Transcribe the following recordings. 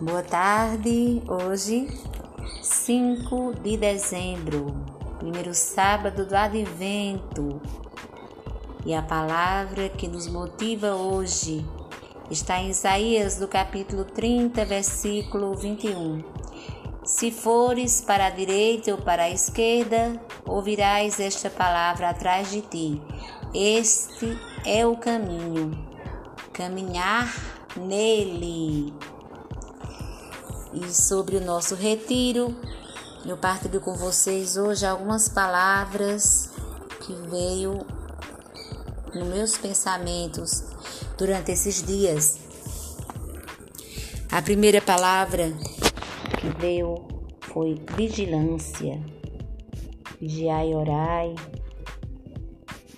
Boa tarde, hoje 5 de dezembro, primeiro sábado do advento. E a palavra que nos motiva hoje está em Isaías do capítulo 30, versículo 21. Se fores para a direita ou para a esquerda, ouvirás esta palavra atrás de ti. Este é o caminho. Caminhar nele e sobre o nosso retiro. Eu partilho com vocês hoje algumas palavras que veio nos meus pensamentos durante esses dias. A primeira palavra que veio foi vigilância. Vigiai e orai.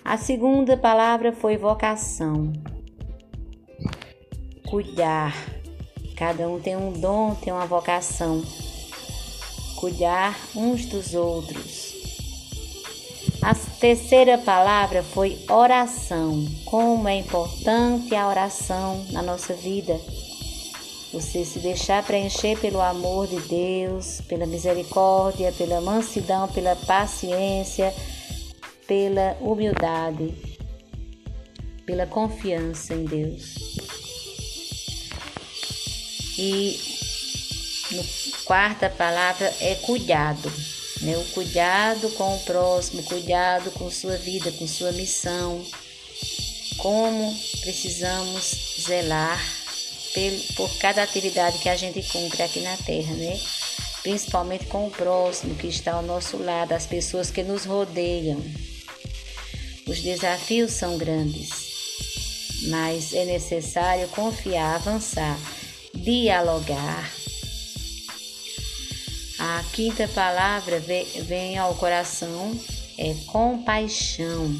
A segunda palavra foi vocação. Cuidar Cada um tem um dom, tem uma vocação. Cuidar uns dos outros. A terceira palavra foi oração. Como é importante a oração na nossa vida. Você se deixar preencher pelo amor de Deus, pela misericórdia, pela mansidão, pela paciência, pela humildade, pela confiança em Deus. E no quarta palavra é cuidado, né? O cuidado com o próximo, cuidado com sua vida, com sua missão. Como precisamos zelar por cada atividade que a gente cumpre aqui na Terra, né? Principalmente com o próximo que está ao nosso lado, as pessoas que nos rodeiam. Os desafios são grandes, mas é necessário confiar, avançar dialogar. A quinta palavra vem ao coração é compaixão.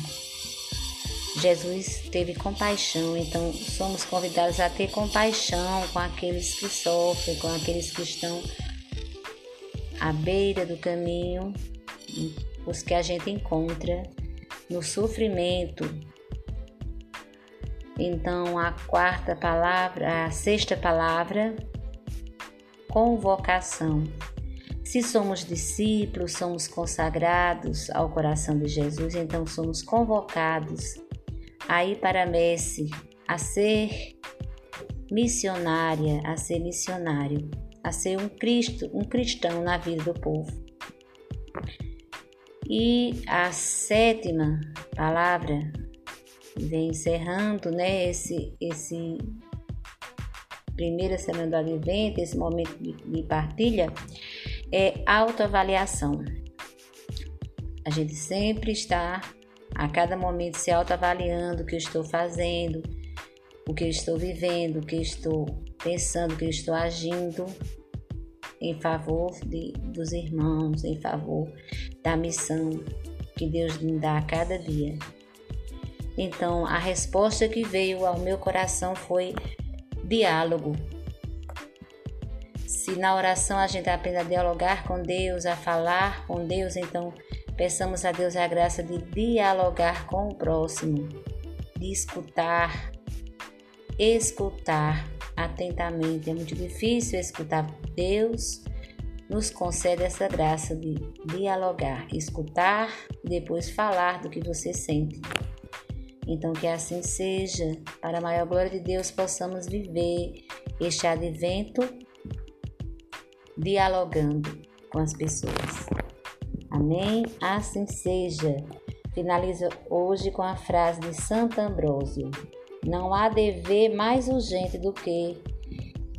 Jesus teve compaixão, então somos convidados a ter compaixão com aqueles que sofrem, com aqueles que estão à beira do caminho, os que a gente encontra no sofrimento, então, a quarta palavra, a sexta palavra, convocação. Se somos discípulos, somos consagrados ao coração de Jesus, então somos convocados a ir para a messe, a ser missionária, a ser missionário, a ser um Cristo, um cristão na vida do povo. E a sétima palavra vem encerrando né, esse, esse primeira semana do advento, esse momento de, de partilha, é autoavaliação. A gente sempre está a cada momento se autoavaliando o que eu estou fazendo, o que eu estou vivendo, o que eu estou pensando, o que eu estou agindo em favor de, dos irmãos, em favor da missão que Deus me dá a cada dia. Então, a resposta que veio ao meu coração foi diálogo. Se na oração a gente aprende a dialogar com Deus, a falar com Deus, então peçamos a Deus a graça de dialogar com o próximo, de escutar, escutar atentamente. É muito difícil escutar Deus. Nos concede essa graça de dialogar, escutar e depois falar do que você sente. Então, que assim seja, para a maior glória de Deus, possamos viver este advento dialogando com as pessoas. Amém? Assim seja. Finaliza hoje com a frase de Santo Ambrósio: Não há dever mais urgente do que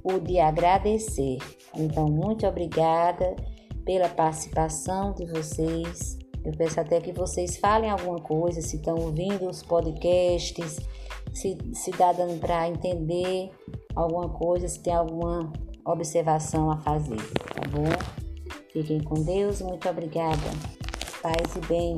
o de agradecer. Então, muito obrigada pela participação de vocês eu peço até que vocês falem alguma coisa, se estão ouvindo os podcasts, se, se dá dando para entender alguma coisa, se tem alguma observação a fazer, tá bom? Fiquem com Deus, muito obrigada. Paz e bem.